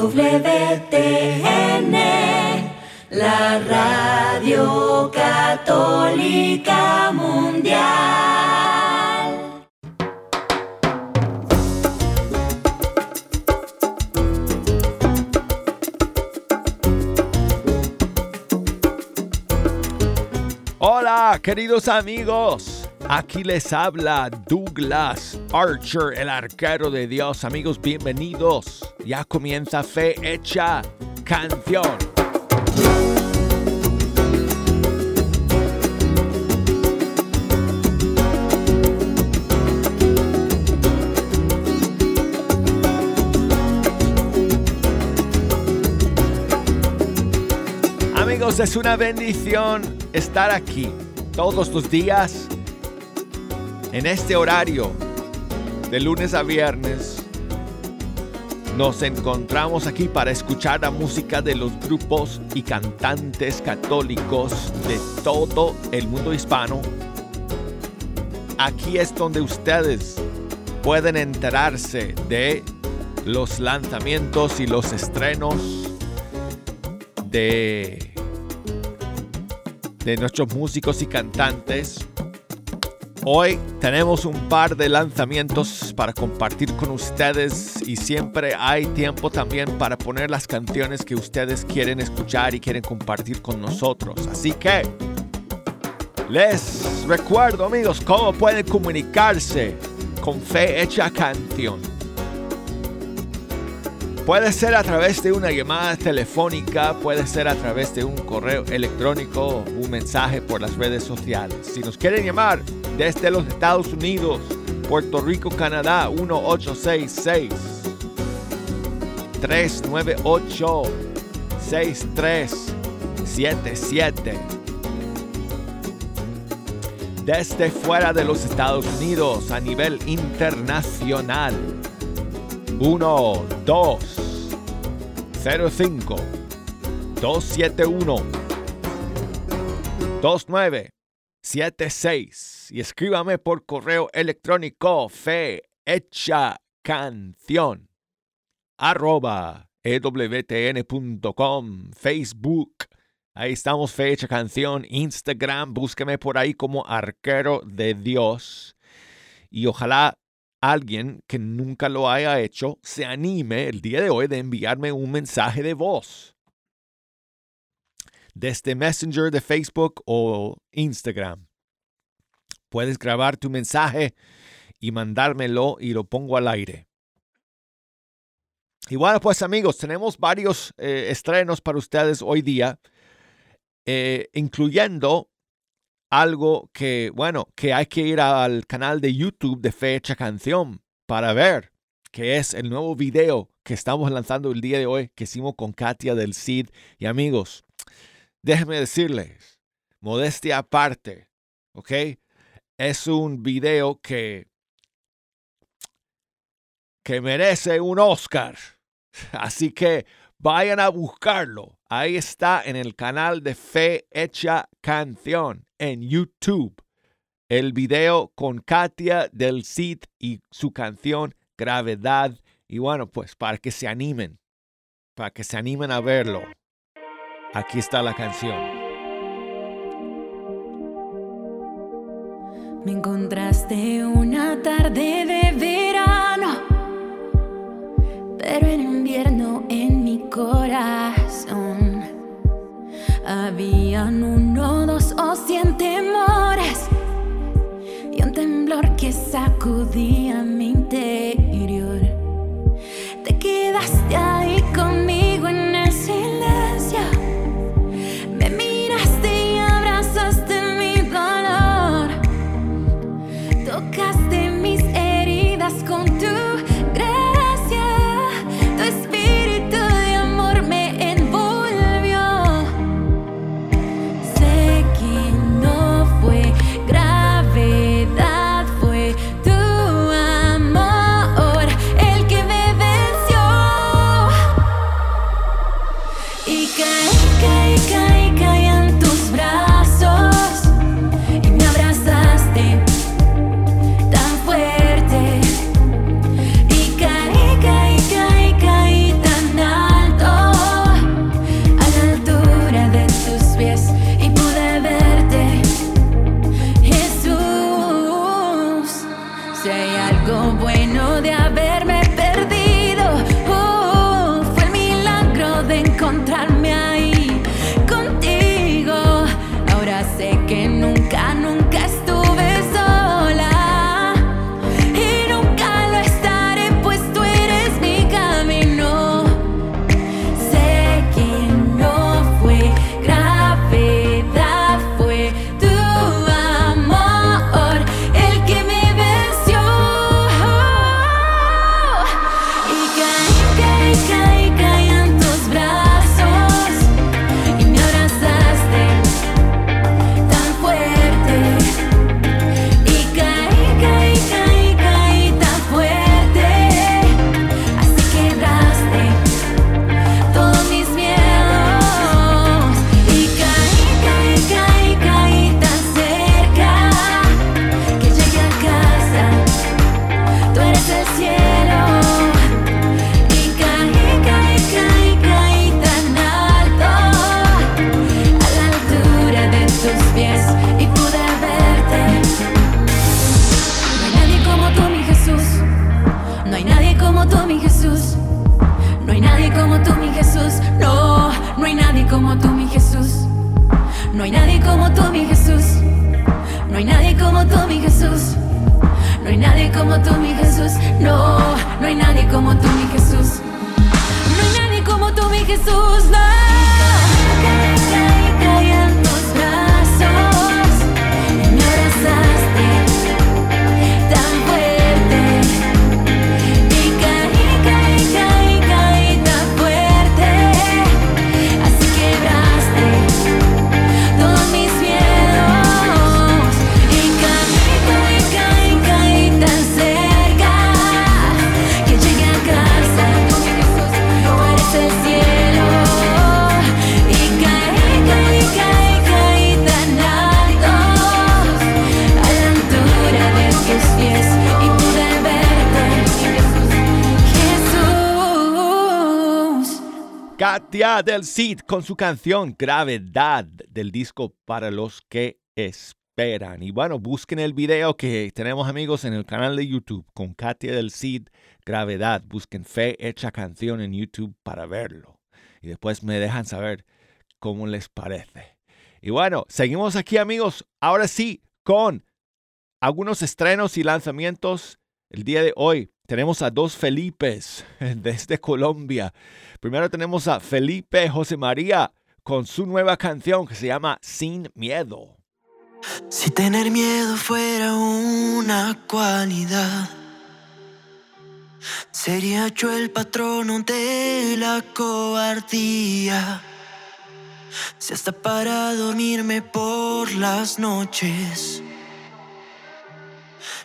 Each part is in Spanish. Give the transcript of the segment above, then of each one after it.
EWTN, la radio católica mundial. Hola, queridos amigos. Aquí les habla Douglas Archer, el arquero de Dios. Amigos, bienvenidos. Ya comienza Fe Hecha Canción. Amigos, es una bendición estar aquí todos los días en este horario de lunes a viernes. Nos encontramos aquí para escuchar la música de los grupos y cantantes católicos de todo el mundo hispano. Aquí es donde ustedes pueden enterarse de los lanzamientos y los estrenos de, de nuestros músicos y cantantes. Hoy tenemos un par de lanzamientos para compartir con ustedes y siempre hay tiempo también para poner las canciones que ustedes quieren escuchar y quieren compartir con nosotros. Así que les recuerdo amigos cómo pueden comunicarse con Fe Hecha Canción. Puede ser a través de una llamada telefónica, puede ser a través de un correo electrónico, un mensaje por las redes sociales. Si nos quieren llamar desde los Estados Unidos, Puerto Rico, Canadá, 1866 398 6377. Desde fuera de los Estados Unidos a nivel internacional 1 2 0 5 271 29 76 y escríbame por correo electrónico fe hecha canción arroba ewtn.com Facebook. Ahí estamos fe hecha canción Instagram. Búsqueme por ahí como arquero de Dios. Y ojalá alguien que nunca lo haya hecho se anime el día de hoy de enviarme un mensaje de voz. Desde Messenger de Facebook o Instagram. Puedes grabar tu mensaje y mandármelo y lo pongo al aire. Bueno, pues amigos, tenemos varios eh, estrenos para ustedes hoy día, eh, incluyendo algo que, bueno, que hay que ir al canal de YouTube de Fecha Canción para ver, que es el nuevo video que estamos lanzando el día de hoy, que hicimos con Katia del CID. Y amigos, déjenme decirles, modestia aparte, ¿ok? Es un video que, que merece un Oscar. Así que vayan a buscarlo. Ahí está en el canal de Fe Hecha Canción en YouTube. El video con Katia del Cid y su canción Gravedad. Y bueno, pues para que se animen, para que se animen a verlo. Aquí está la canción. Me encontraste una tarde de verano, pero en invierno en mi corazón habían uno, dos o cien temores y un temblor que sacudía mi interior. Del Cid con su canción Gravedad del disco Para los que esperan. Y bueno, busquen el video que tenemos amigos en el canal de YouTube con Katia del Cid Gravedad. Busquen Fe Hecha Canción en YouTube para verlo. Y después me dejan saber cómo les parece. Y bueno, seguimos aquí amigos. Ahora sí, con algunos estrenos y lanzamientos. El día de hoy tenemos a dos Felipes desde Colombia. Primero tenemos a Felipe José María con su nueva canción que se llama Sin Miedo. Si tener miedo fuera una cualidad, sería yo el patrono de la cobardía. Si hasta para dormirme por las noches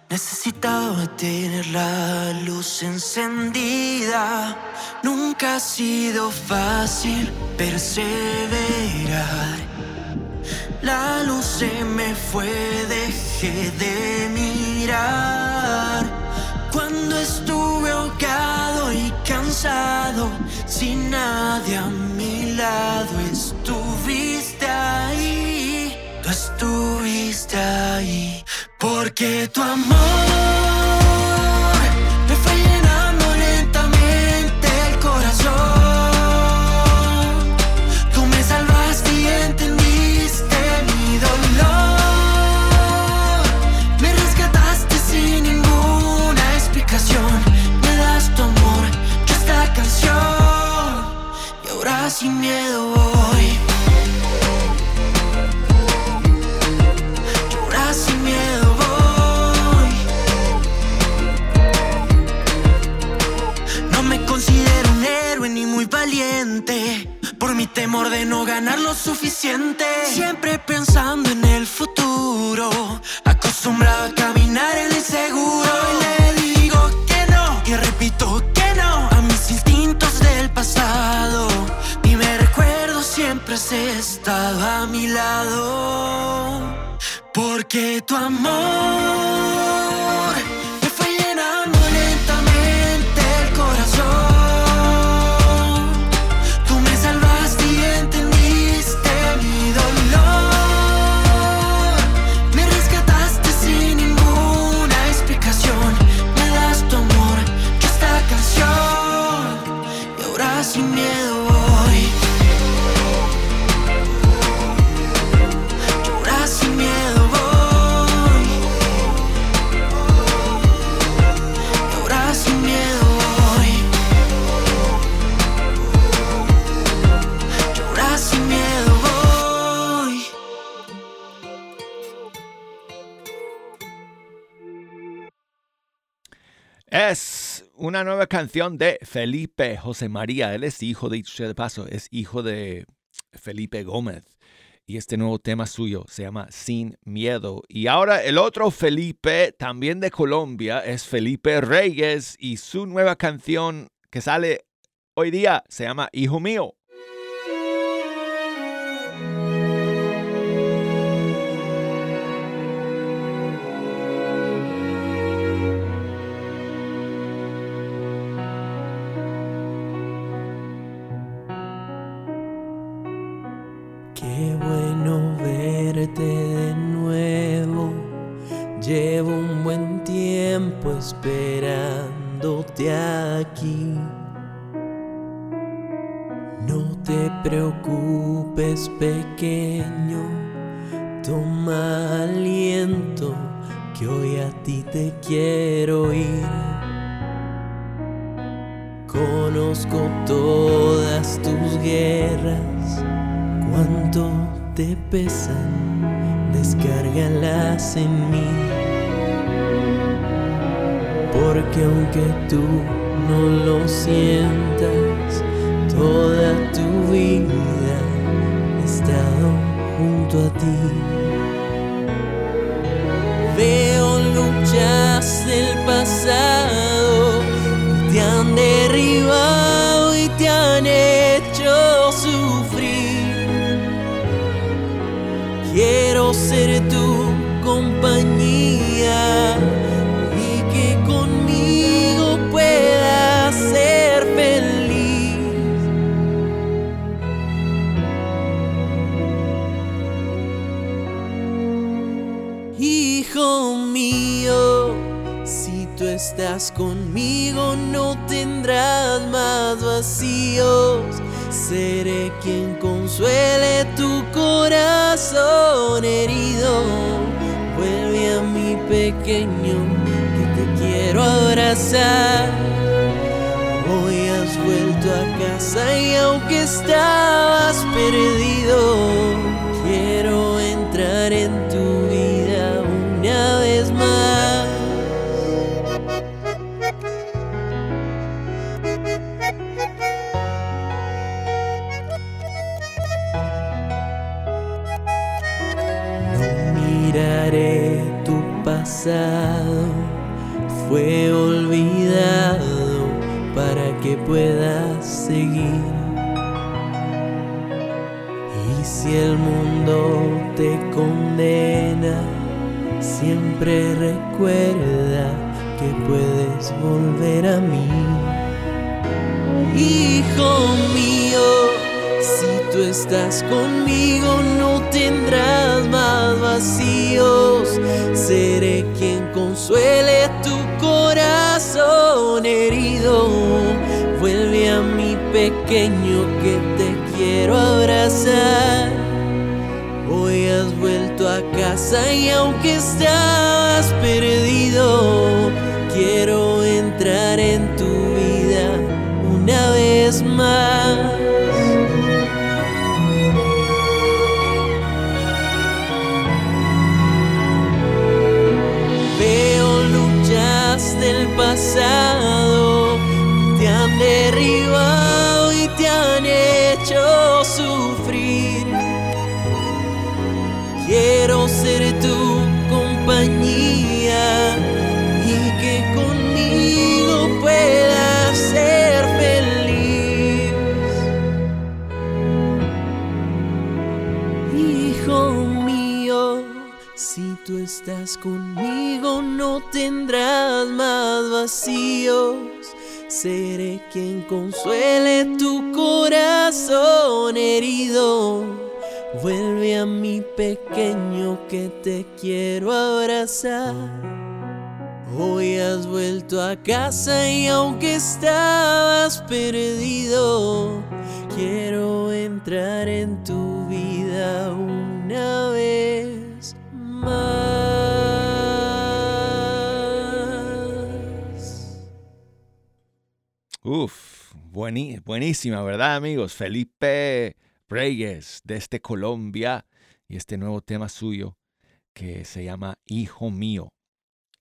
necesitaba tener la luz encendida. Nunca ha sido fácil perseverar. La luz se me fue, dejé de mirar. Cuando estuve ahogado y cansado, sin nadie a mi lado, estuviste ahí, estuviste ahí. Porque tu amor suficiente. Siempre pensando en el futuro. Acostumbrado a caminar en lo inseguro. Y le digo que no. Y repito que no. A mis instintos del pasado. Y me recuerdo siempre has estado a mi lado. Porque tu amor una nueva canción de Felipe José María. Él es hijo, dicho sea de paso, es hijo de Felipe Gómez. Y este nuevo tema suyo se llama Sin Miedo. Y ahora el otro Felipe, también de Colombia, es Felipe Reyes. Y su nueva canción que sale hoy día se llama Hijo Mío. Llevo un buen tiempo esperándote aquí. No te preocupes, pequeño. Toma aliento, que hoy a ti te quiero ir. Conozco todas tus guerras, cuánto te pesan, descárgalas en mí. Porque aunque tú no lo sientas, toda tu vida he estado junto a ti. Consuele tu corazón herido. Vuelve a mi pequeño que te quiero abrazar. Hoy has vuelto a casa y aunque estabas perdido, siempre recuerda que puedes volver a mí. Hijo mío, si tú estás conmigo no tendrás más vacíos. Seré quien consuele tu corazón herido. Vuelve a mi pequeño que te quiero abrazar. Y aunque estás perdido, quiero entrar en tu vida una vez más. Veo luchas del pasado que te han derribado tendrás más vacíos. Seré quien consuele tu corazón herido. Vuelve a mi pequeño que te quiero abrazar. Hoy has vuelto a casa y aunque estabas perdido, quiero entrar en tu vida una vez más. Uf, buení- buenísima, ¿verdad, amigos? Felipe Reyes, desde Colombia, y este nuevo tema suyo que se llama Hijo Mío.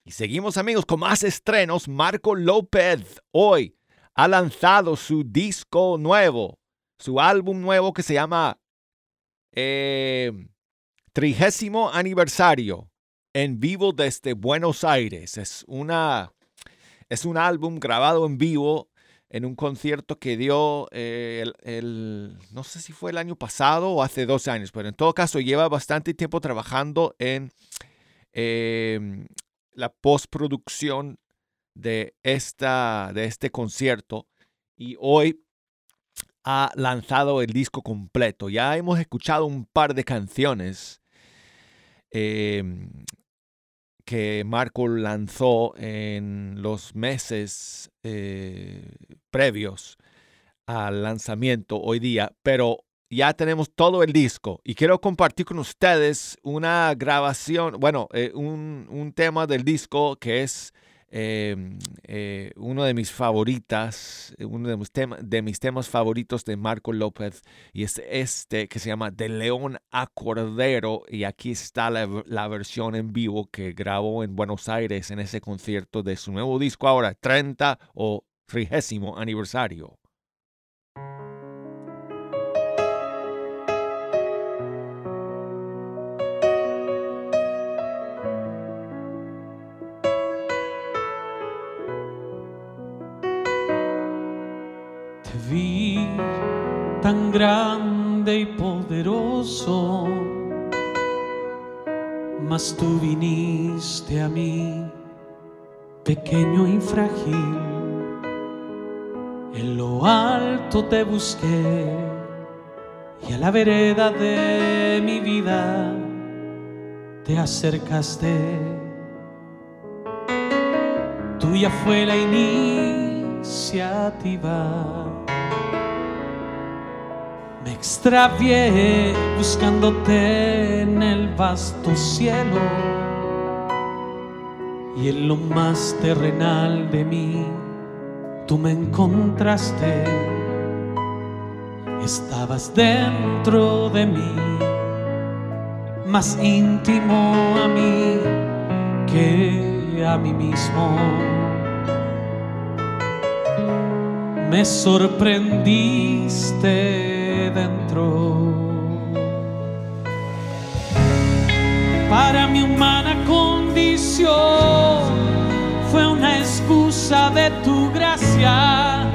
Y seguimos, amigos, con más estrenos. Marco López hoy ha lanzado su disco nuevo, su álbum nuevo que se llama eh, Trigésimo Aniversario en vivo desde Buenos Aires. Es una es un álbum grabado en vivo en un concierto que dio eh, el, el- no sé si fue el año pasado o hace dos años, pero en todo caso lleva bastante tiempo trabajando en eh, la postproducción de, esta, de este concierto y hoy ha lanzado el disco completo. Ya hemos escuchado un par de canciones eh, que Marco lanzó en los meses eh, previos al lanzamiento hoy día, pero ya tenemos todo el disco. Y quiero compartir con ustedes una grabación, bueno, eh, un, un, tema del disco que es Em, eh, uno de mis favoritas, uno de mis, de mis, temas favoritos de Marco López, y es este que se llama De León a Cordero, y aquí está la, la versión en vivo que grabó en Buenos Aires en ese concierto de su nuevo disco ahora, 30 o 30 aniversario. Grande y poderoso, mas tú viniste a mí, pequeño y frágil. En lo alto te busqué y a la vereda de mi vida te acercaste. Tuya fue la iniciativa me extravié buscándote en el vasto cielo y en lo más terrenal de mí tú me encontraste. Estabas dentro de mí, más íntimo a mí que a mí mismo. Me sorprendiste dentro. Para mi humana condición fue una excusa de tu gracia,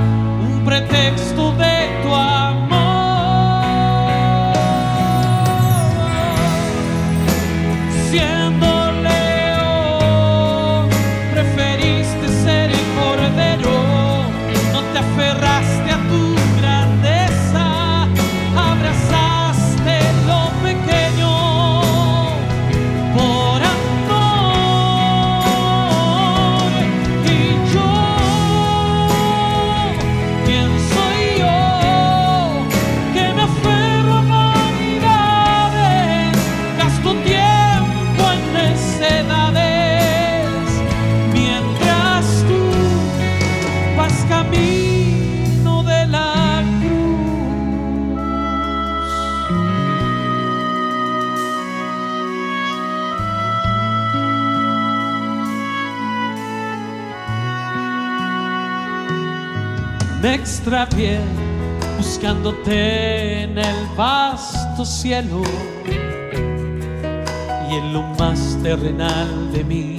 un pretexto de tu amor. Buscándote en el vasto cielo y en lo más terrenal de mí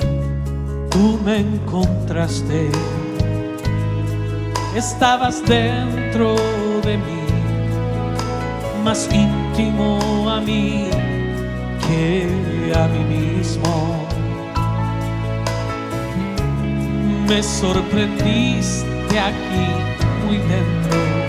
tú me encontraste. Estabas dentro de mí, más íntimo a mí que a mí mismo. Me sorprendiste aquí para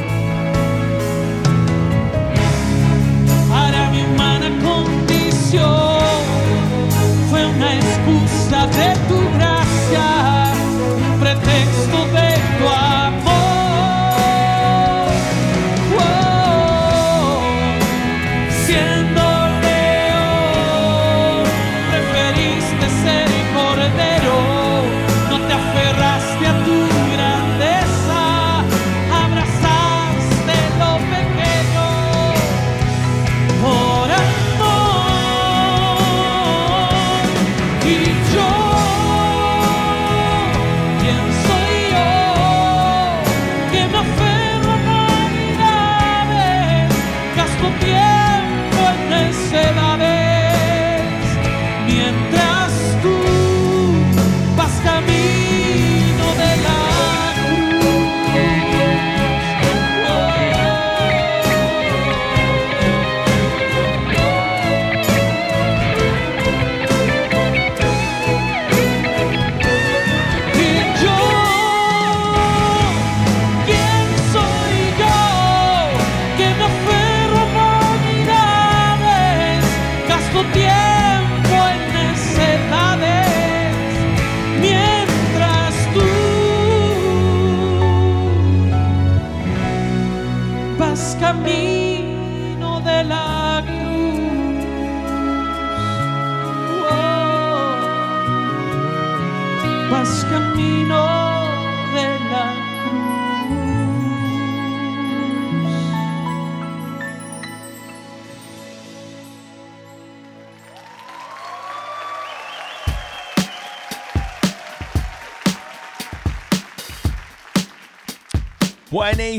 por pie.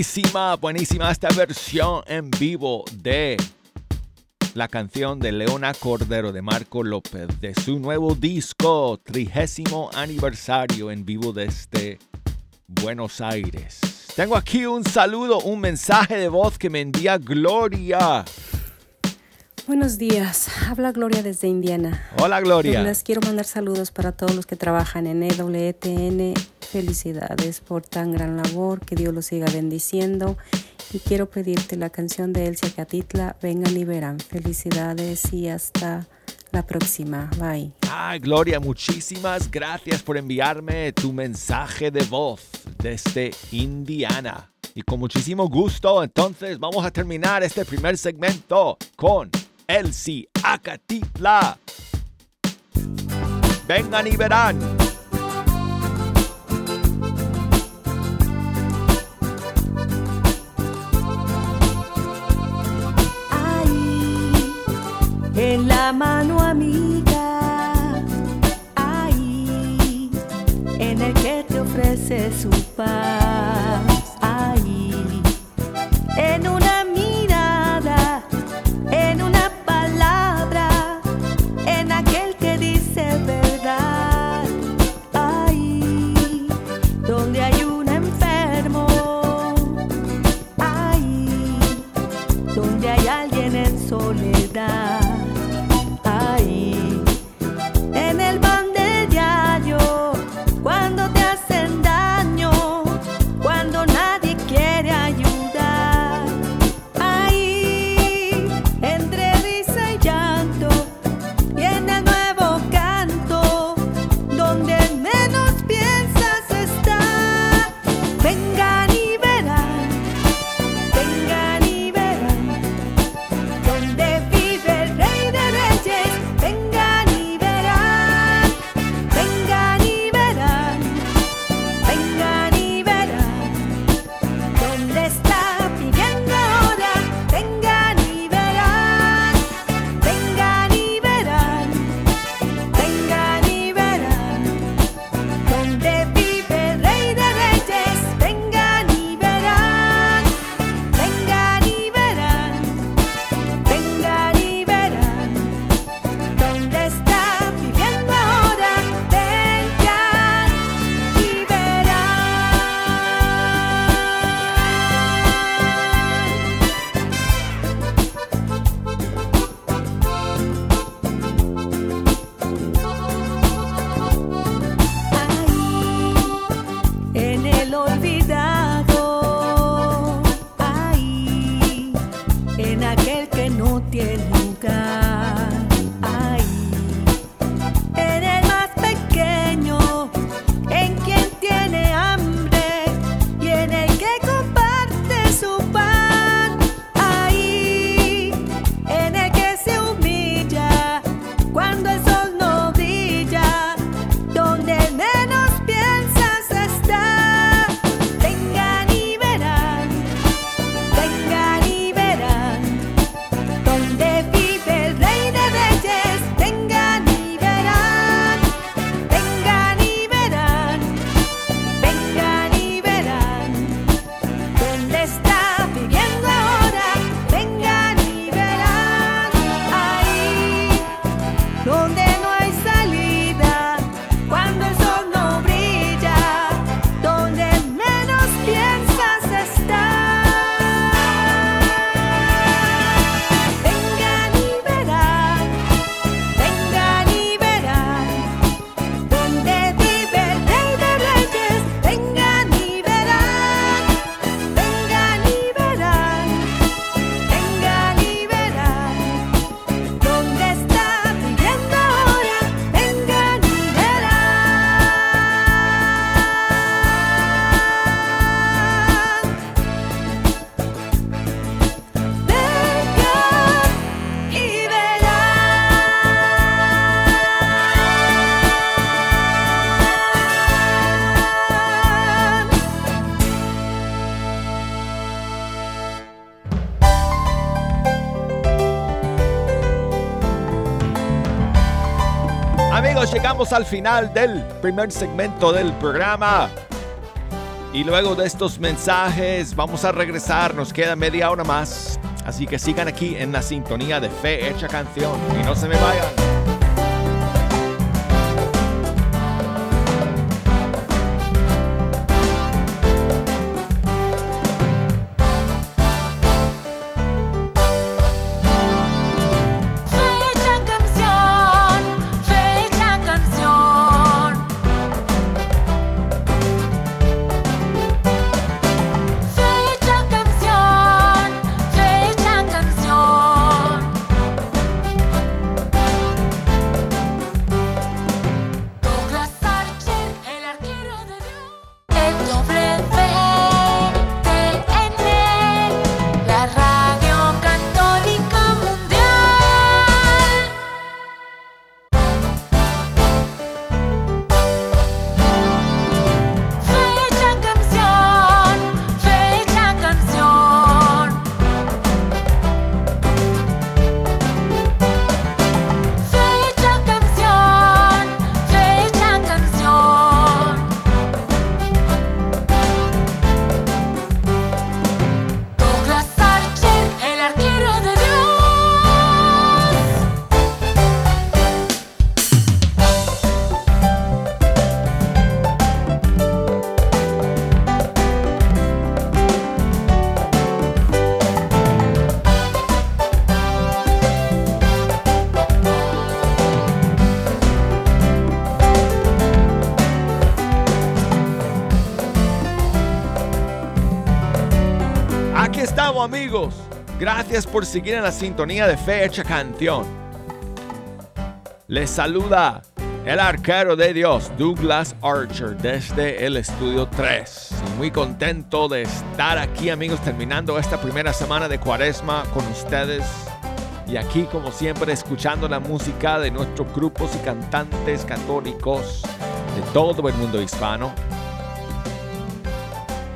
Buenísima, buenísima esta versión en vivo de la canción de Leona Cordero de Marco López de su nuevo disco, trigésimo aniversario en vivo desde Buenos Aires. Tengo aquí un saludo, un mensaje de voz que me envía Gloria. Buenos días, habla Gloria desde Indiana. Hola Gloria. Les quiero mandar saludos para todos los que trabajan en EWTN. Felicidades por tan gran labor, que Dios los siga bendiciendo. Y quiero pedirte la canción de Elsia Catitla, Vengan y verán. Felicidades y hasta la próxima. Bye. Ay, Gloria, muchísimas gracias por enviarme tu mensaje de voz desde Indiana. Y con muchísimo gusto, entonces vamos a terminar este primer segmento con Elsie Acatitla. Vengan y verán. Ahí, en la mano amiga, ahí, en el que te ofrece su paz, al final del primer segmento del programa. Y luego de estos mensajes vamos a regresar, nos queda media hora más. Así que sigan aquí en la sintonía de Fe Hecha Canción y no se me vayan. Gracias por seguir en la sintonía de Fe Hecha Canción. Les saluda el arquero de Dios, Douglas Archer, desde el estudio 3. muy contento de estar aquí, amigos, terminando esta primera semana de cuaresma con ustedes. Y aquí, como siempre, escuchando la música de nuestros grupos y cantantes católicos de todo el mundo hispano.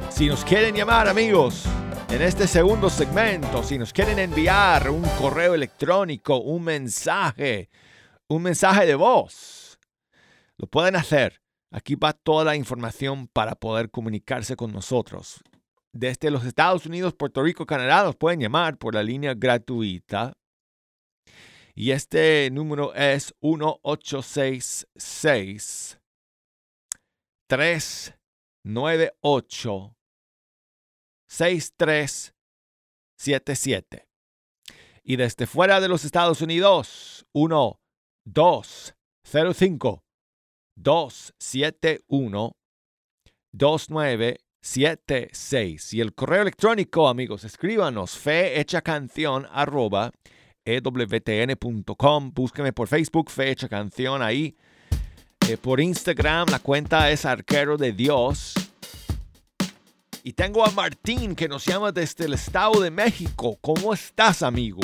Si nos quieren llamar, amigos, en este segundo segmento, si nos quieren enviar un correo electrónico, un mensaje, un mensaje de voz, lo pueden hacer. Aquí va toda la información para poder comunicarse con nosotros. Desde los Estados Unidos, Puerto Rico, Canadá, nos pueden llamar por la línea gratuita. Y este número es 1866 398 6377. Y desde fuera de los Estados Unidos, 1 205 271 2976. Y el correo electrónico, amigos, escríbanos fe hecha canción arroba ewtn.com. Búsqueme por Facebook, fe hecha canción ahí. Eh, por Instagram, la cuenta es arquero de Dios. Y tengo a Martín que nos llama desde el Estado de México. ¿Cómo estás, amigo?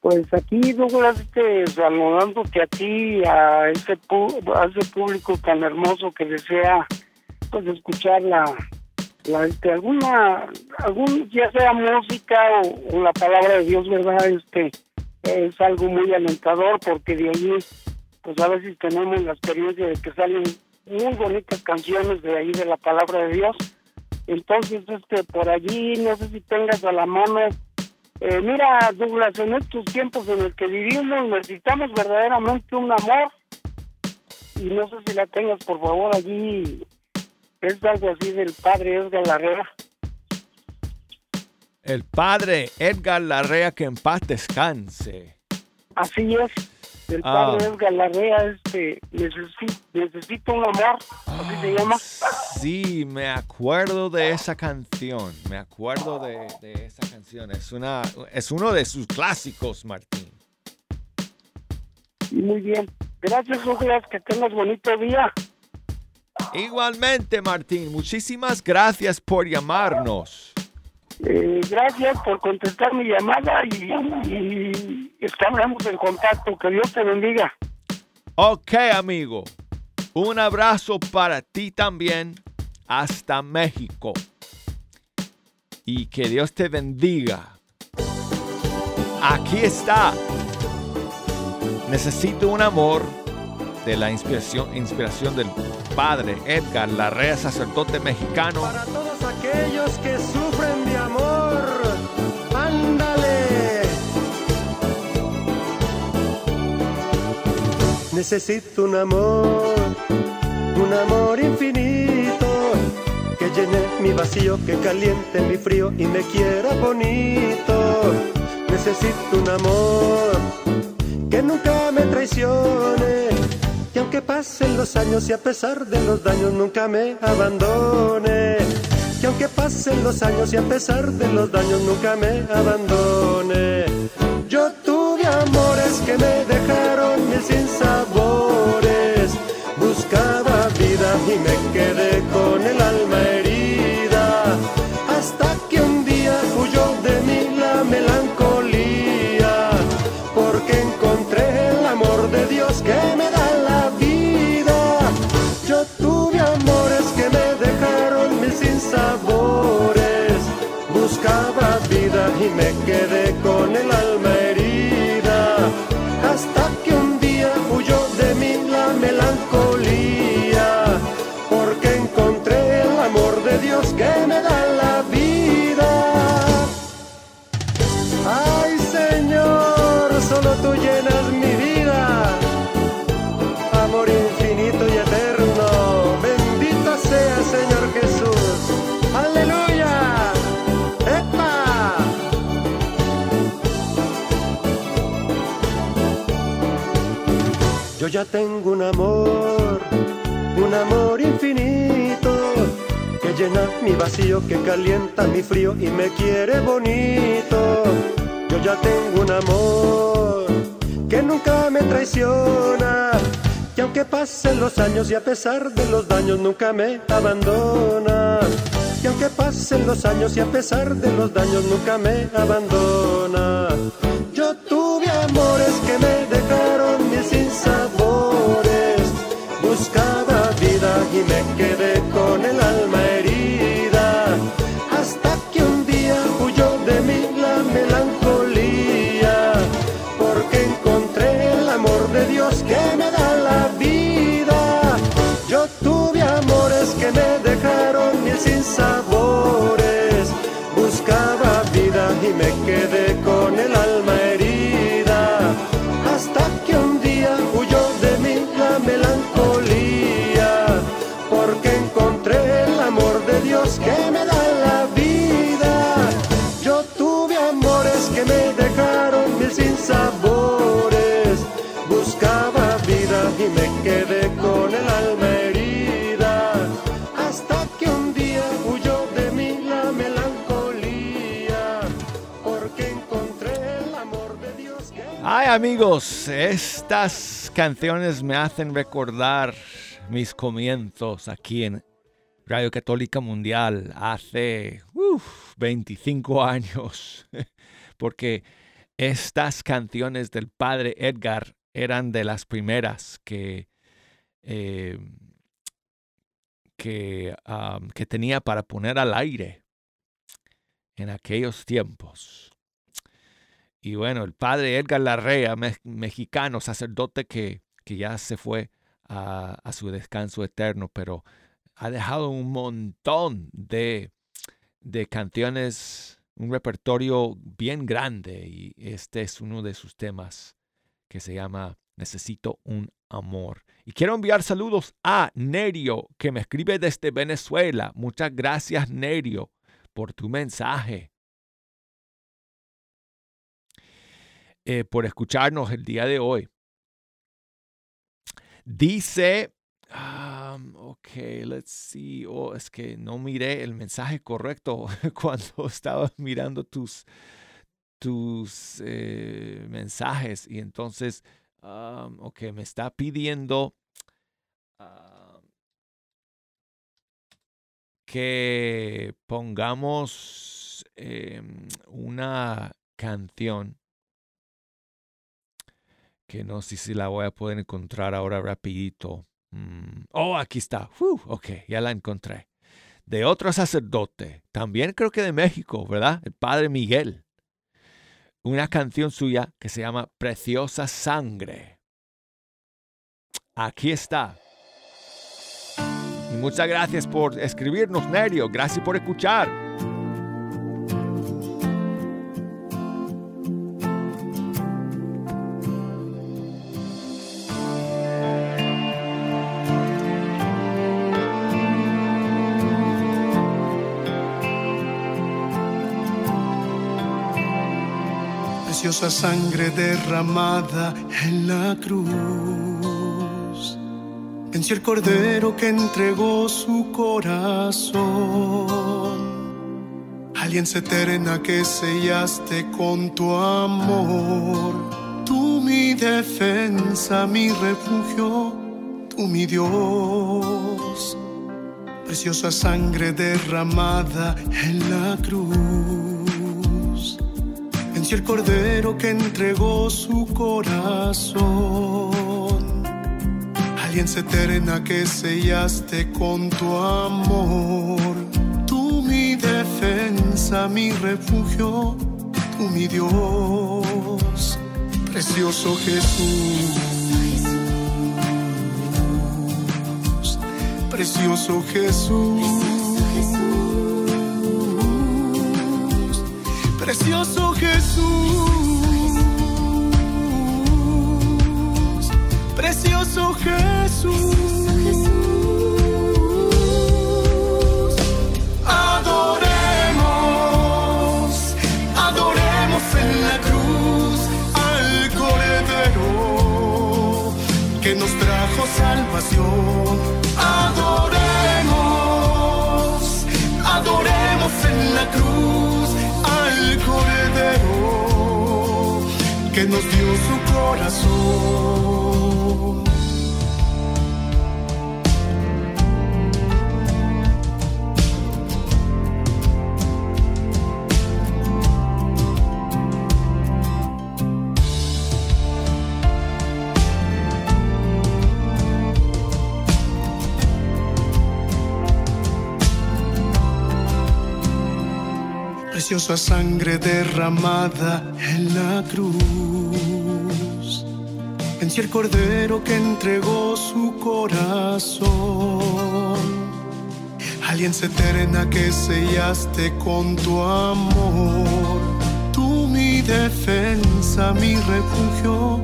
Pues aquí, Douglas, este, saludándote a ti, a ese, a ese público tan hermoso que desea pues escuchar la, la este, alguna, algún, ya sea música o, la palabra de Dios, ¿verdad? Este, es algo muy alentador porque de allí, pues a veces tenemos la experiencia de que salen muy bonitas canciones de ahí de la palabra de Dios entonces, este, por allí, no sé si tengas a la mano. Eh, mira, Douglas, en estos tiempos en los que vivimos necesitamos verdaderamente un amor. Y no sé si la tengas, por favor, allí. Es algo así del padre Edgar Larrea. El padre Edgar Larrea, que en paz descanse. Así es el padre ah. Edgar Larrea, este, necesito, un amor, así se llama. Sí, me acuerdo de esa canción, me acuerdo de, esa canción, es, una, es uno de sus clásicos, Martín. Muy bien, gracias Douglas, que tengas bonito día. Igualmente, Martín, muchísimas gracias por llamarnos. Eh, gracias por contestar mi llamada y, estamos en contacto. Que Dios te bendiga. Ok, amigo. Un abrazo para ti también hasta México. Y que Dios te bendiga. Aquí está. Necesito un amor de la inspiración, inspiración del padre Edgar Larrea, sacerdote mexicano. Para todos aquellos que sufren de amor, ándale. Necesito un amor, un amor infinito, que llene mi vacío, que caliente mi frío y me quiera bonito. Necesito un amor que nunca me traicione, y aunque pasen los años y a pesar de los daños nunca me abandone. Que aunque pasen los años y a pesar de los daños nunca me abandone. Yo tuve amores que me dejaron mil sin sabores. Buscaba vida y me quedé con ya tengo un amor, un amor infinito que llena mi vacío, que calienta mi frío y me quiere bonito. Yo ya tengo un amor que nunca me traiciona, que aunque pasen los años y a pesar de los daños nunca me abandona. Que aunque pasen los años y a pesar de los daños nunca me abandona. Yo tuve amores que me dejaron mil sin sabores. Amigos, estas canciones me hacen recordar mis comienzos aquí en Radio Católica Mundial hace uf, 25 años, porque estas canciones del padre Edgar eran de las primeras que, eh, am, que tenía para poner al aire en aquellos tiempos. Y bueno, el padre Edgar Larrea, me- mexicano, sacerdote que, que ya se fue a, a su descanso eterno, pero ha dejado un montón de, de canciones, un repertorio bien grande y este es uno de sus temas que se llama Necesito un amor. Y quiero enviar saludos a Nerio, que me escribe desde Venezuela. Muchas gracias, Nerio, por tu mensaje. Eh, por escucharnos el día de hoy. Dice, um, ok, let's see, oh, es que no miré el mensaje correcto cuando estaba mirando tus, tus eh, mensajes y entonces, um, ok, me está pidiendo que pongamos em, una canción que no sé si la voy a poder encontrar ahora rapidito. Mm, Oh, aquí está. Uf, ok, ya la encontré. De otro sacerdote, también creo que de México, ¿verdad? El Padre Miguel. Una canción suya que se llama Preciosa Sangre. aquí está. Y muchas gracias por escribirnos, Nerio. Gracias por escuchar. Preciosa sangre derramada en la cruz. Venció el cordero que entregó su corazón. Alianza eterna que sellaste con tu amor. Tú mi defensa, mi refugio, tú mi Dios. Preciosa sangre derramada en la cruz. Venció el cordero que entregó su corazón. Alianza eterna que sellaste con tu amor. Tú mi defensa, mi refugio, tú mi Dios. Precioso Jesús. Precioso Jesús. Precioso Jesús. Precioso Jesús. Adoremos, adoremos en la cruz al Cordero que nos trajo salvación. Que nos dio su corazón. Preciosa sangre derramada en la cruz. Venció el cordero que entregó su corazón. Alianza eterna que sellaste con tu amor. Tú mi defensa, mi refugio,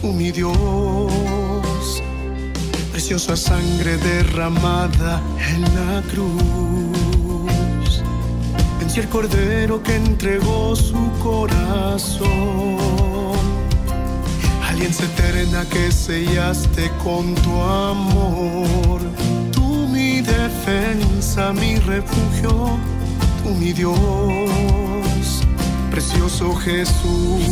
tú mi Dios. Preciosa sangre derramada en la cruz. Venció el cordero que entregó su corazón. Alianza eterna que sellaste con tu amor. Tú mi defensa, mi refugio, tú mi Dios. Precioso Jesús.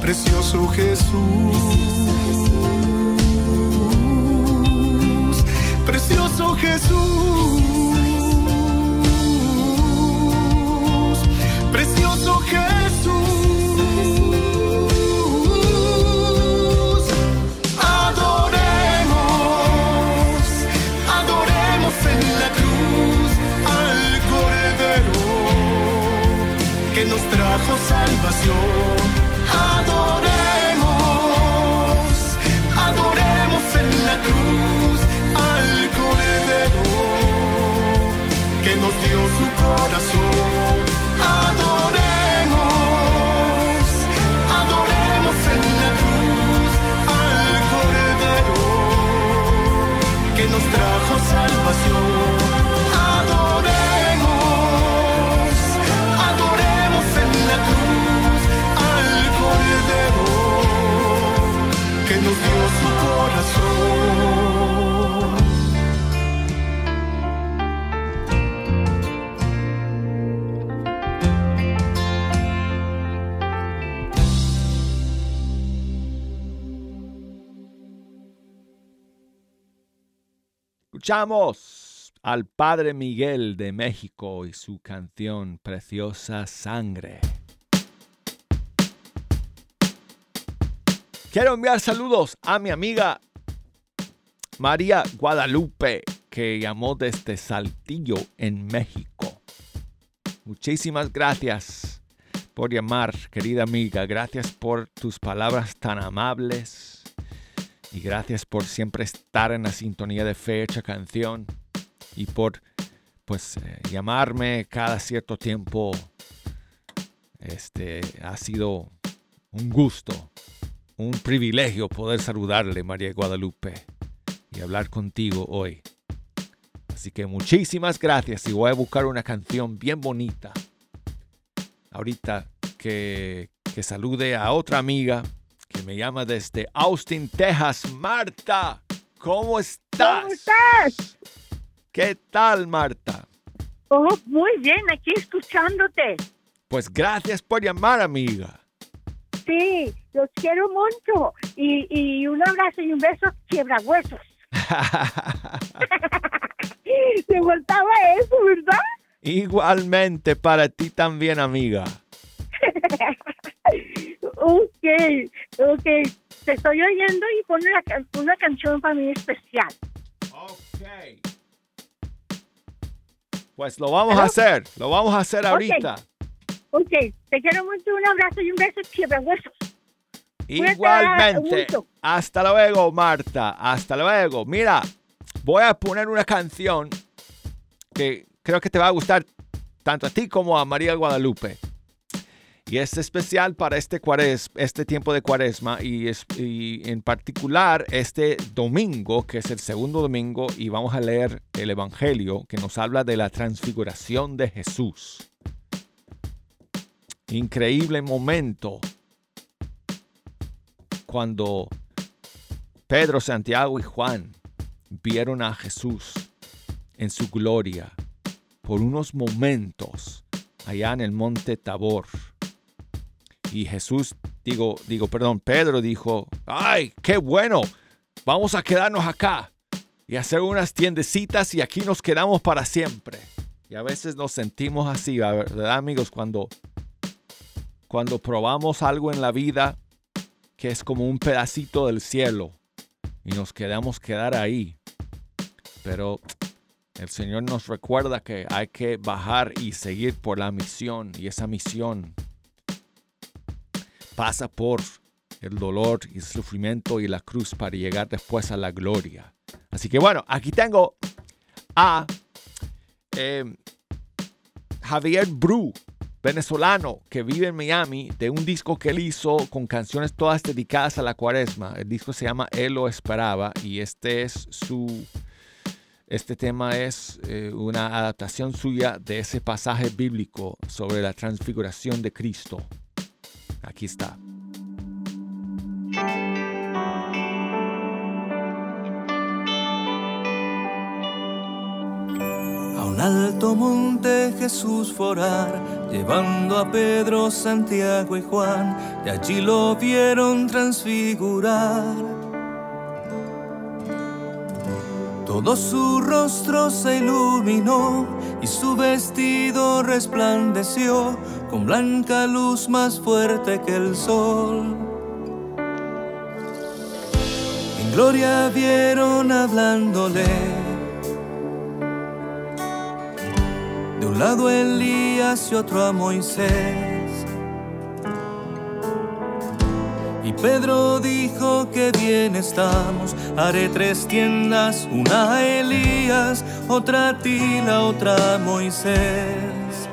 Precioso Jesús. Precioso Jesús. Precioso Jesús. Adoremos, adoremos en la cruz al Cordero que nos trajo salvación. Nos dio su corazón. Escuchamos al Padre Miguel de México y su canción Preciosa Sangre. Quiero enviar saludos a mi amiga María Guadalupe, que llamó desde Saltillo, en México. Muchísimas gracias por llamar, querida amiga. Gracias por tus palabras tan amables. Y gracias por siempre estar en la sintonía de fecha, canción. Y por pues eh, llamarme cada cierto tiempo. Este ha sido un gusto, un privilegio poder saludarle, María Guadalupe, y hablar contigo hoy. Así que muchísimas gracias y voy a buscar una canción bien bonita. Ahorita que, que salude a otra amiga que me llama desde Austin, Texas. Marta, ¿cómo estás? ¿Cómo estás? ¿Qué tal, Marta? Oh, muy bien, aquí escuchándote. Pues gracias por llamar, amiga. Sí, los quiero mucho. Y, y un abrazo y un beso quiebra huesos. Te faltaba eso, ¿verdad? Igualmente para ti también, amiga. ok, ok. Te estoy oyendo y pone una, can- una canción para mí especial. Ok. Pues lo vamos a hacer, lo vamos a hacer ahorita. Ok, te quiero mucho, un abrazo y un beso huesos. Igualmente. Hasta luego, Marta. Hasta luego. Mira, voy a poner una canción que creo que te va a gustar tanto a ti como a María Guadalupe. Y es especial para este, este tiempo de cuaresma y, es, y en particular este domingo, que es el segundo domingo, y vamos a leer el Evangelio que nos habla de la transfiguración de Jesús. Increíble momento cuando Pedro, Santiago y Juan vieron a Jesús en su gloria por unos momentos allá en el monte Tabor. Y Jesús, digo, digo, perdón, Pedro dijo, ay, qué bueno, vamos a quedarnos acá y hacer unas tiendecitas y aquí nos quedamos para siempre. Y a veces nos sentimos así, ¿verdad amigos? Cuando, cuando probamos algo en la vida que es como un pedacito del cielo y nos quedamos quedar ahí. Pero el Señor nos recuerda que hay que bajar y seguir por la misión y esa misión pasa por el dolor y el sufrimiento y la cruz para llegar después a la gloria. Así que bueno, aquí tengo a eh, Javier Bru, venezolano que vive en Miami, de un disco que él hizo con canciones todas dedicadas a la cuaresma. El disco se llama Él lo esperaba y este es su... Este tema es eh, una adaptación suya de ese pasaje bíblico sobre la transfiguración de Cristo. Aquí está. A un alto monte Jesús forar, llevando a Pedro, Santiago y Juan, de allí lo vieron transfigurar. Todo su rostro se iluminó y su vestido resplandeció con blanca luz más fuerte que el sol. En gloria vieron hablándole. De un lado Elías y otro a Moisés. Y Pedro dijo que bien estamos, haré tres tiendas, una a Elías, otra a ti, la otra a Moisés.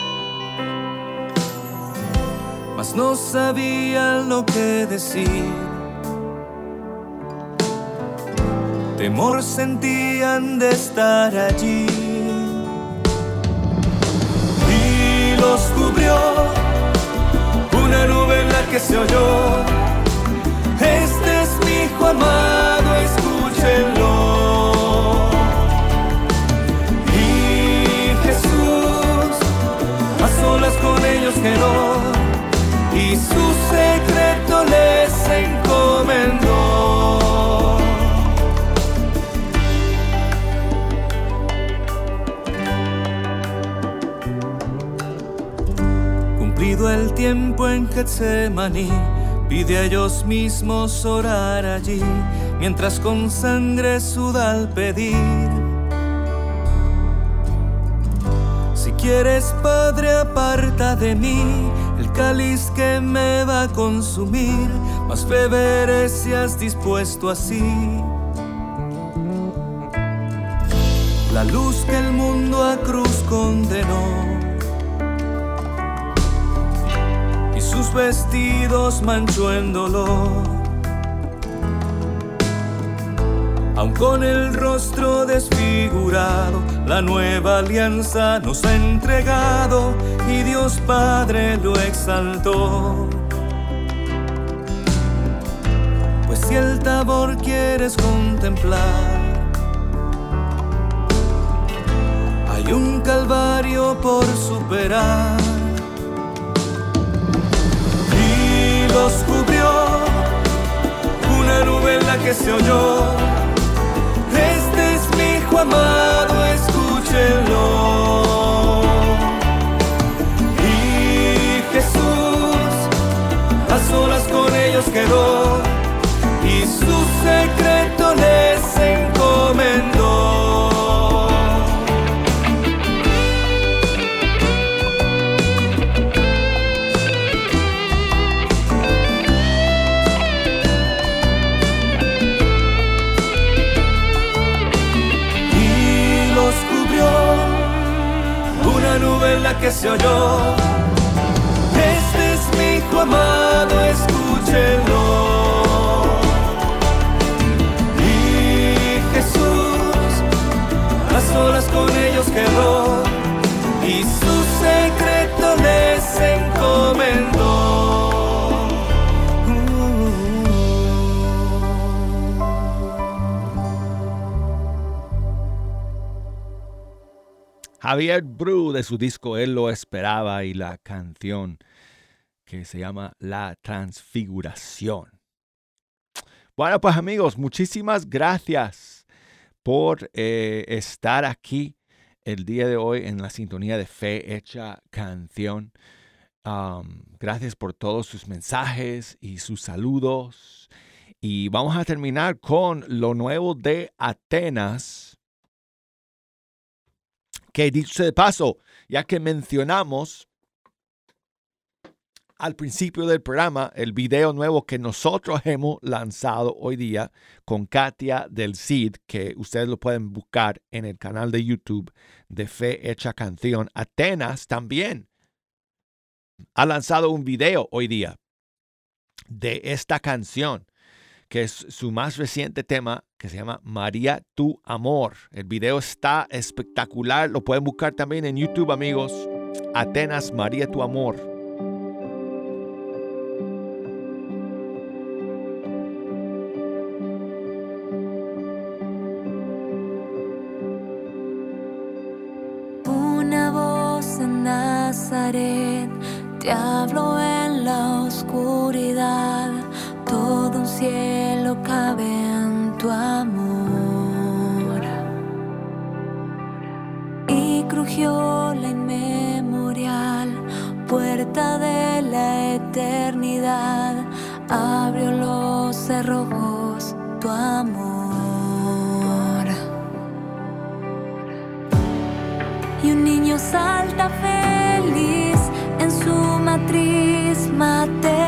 Mas no sabían lo que decir. Temor sentían de estar allí. Y los cubrió una nube en la que se oyó. Hijo amado, escúchenlo. Y Jesús, a solas con ellos quedó, y su secreto les encomendó. Cumplido el tiempo en Getsemaní, pide a ellos mismos orar allí, mientras con sangre suda al pedir. Si quieres, Padre, aparta de mí el cáliz que me va a consumir, más beberé si has dispuesto así. La luz que el mundo a cruz condenó. Vestidos manchó en dolor. Aun con el rostro desfigurado, la nueva alianza nos ha entregado y Dios Padre lo exaltó. Pues si el tabor quieres contemplar, hay un calvario por superar. Los cubrió una nube en la que se oyó este es mi hijo amado, escúchenlo. Y Jesús a solas con ellos quedó y su secreto les encomendó. Que se oyó. Este es mi hijo amado, escúchenlo. Y Jesús a solas con ellos quedó Javier Bru de su disco Él lo esperaba y la canción que se llama La Transfiguración. Bueno, pues amigos, muchísimas gracias por eh, estar aquí el día de hoy en la sintonía de Fe Hecha Canción. Gracias por todos sus mensajes y sus saludos. Y vamos a terminar con lo nuevo de Atenas que dicho de paso, ya que mencionamos al principio del programa el video nuevo que nosotros hemos lanzado hoy día con Katia del Cid, que ustedes lo pueden buscar en el canal de YouTube de Fe Hecha Canción. Atenas también ha lanzado un video hoy día de esta canción que es su más reciente tema, que se llama María Tu Amor. El video está espectacular, lo pueden buscar también en YouTube, amigos. Atenas, María Tu Amor. Una voz en Nazaret te habló en la oscuridad. Todo un cielo cabe en tu amor. Y crujió la inmemorial puerta de la eternidad. Abrió los cerrojos tu amor. y un niño salta feliz en su matriz maternal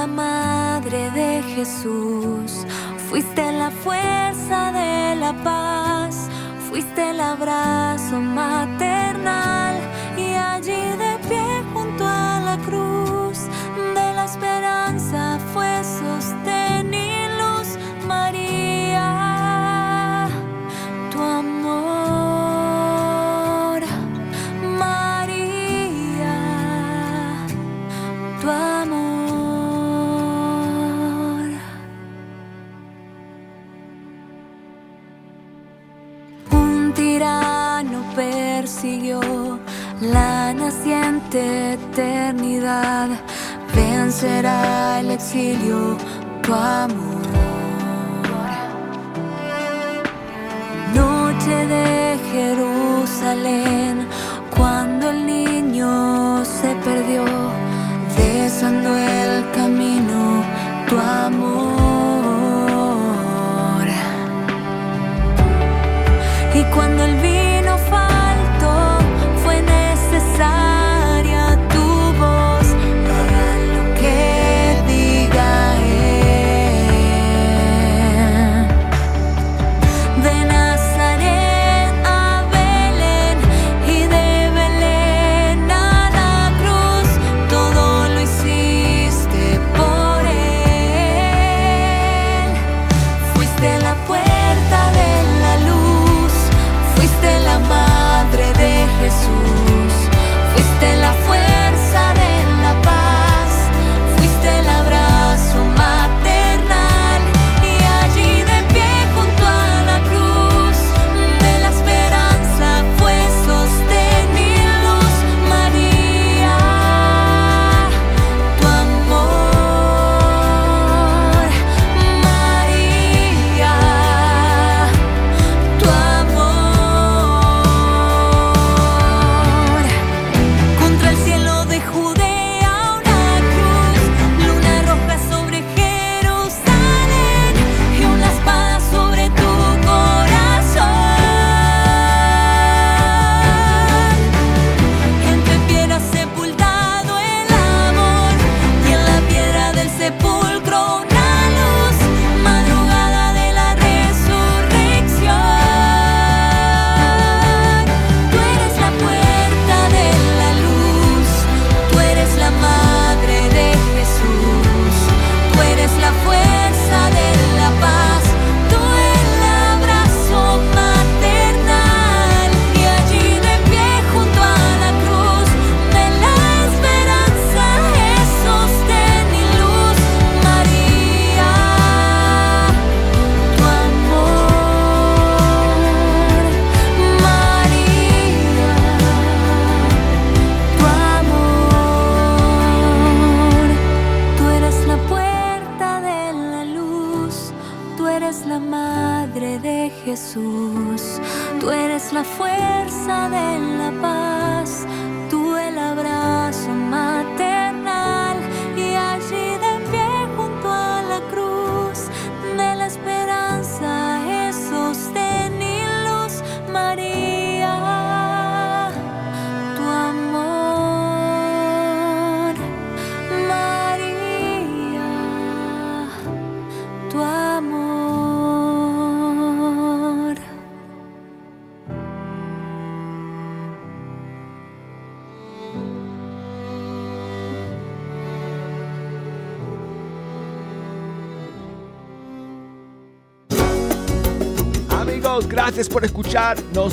la madre de Jesús, fuiste la fuerza de la paz, fuiste el abrazo maternal eternidad vencerá el exilio tu amor. Noche de Jerusalén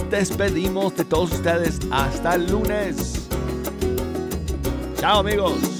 despedimos de todos ustedes. Hasta el lunes. Chao amigos.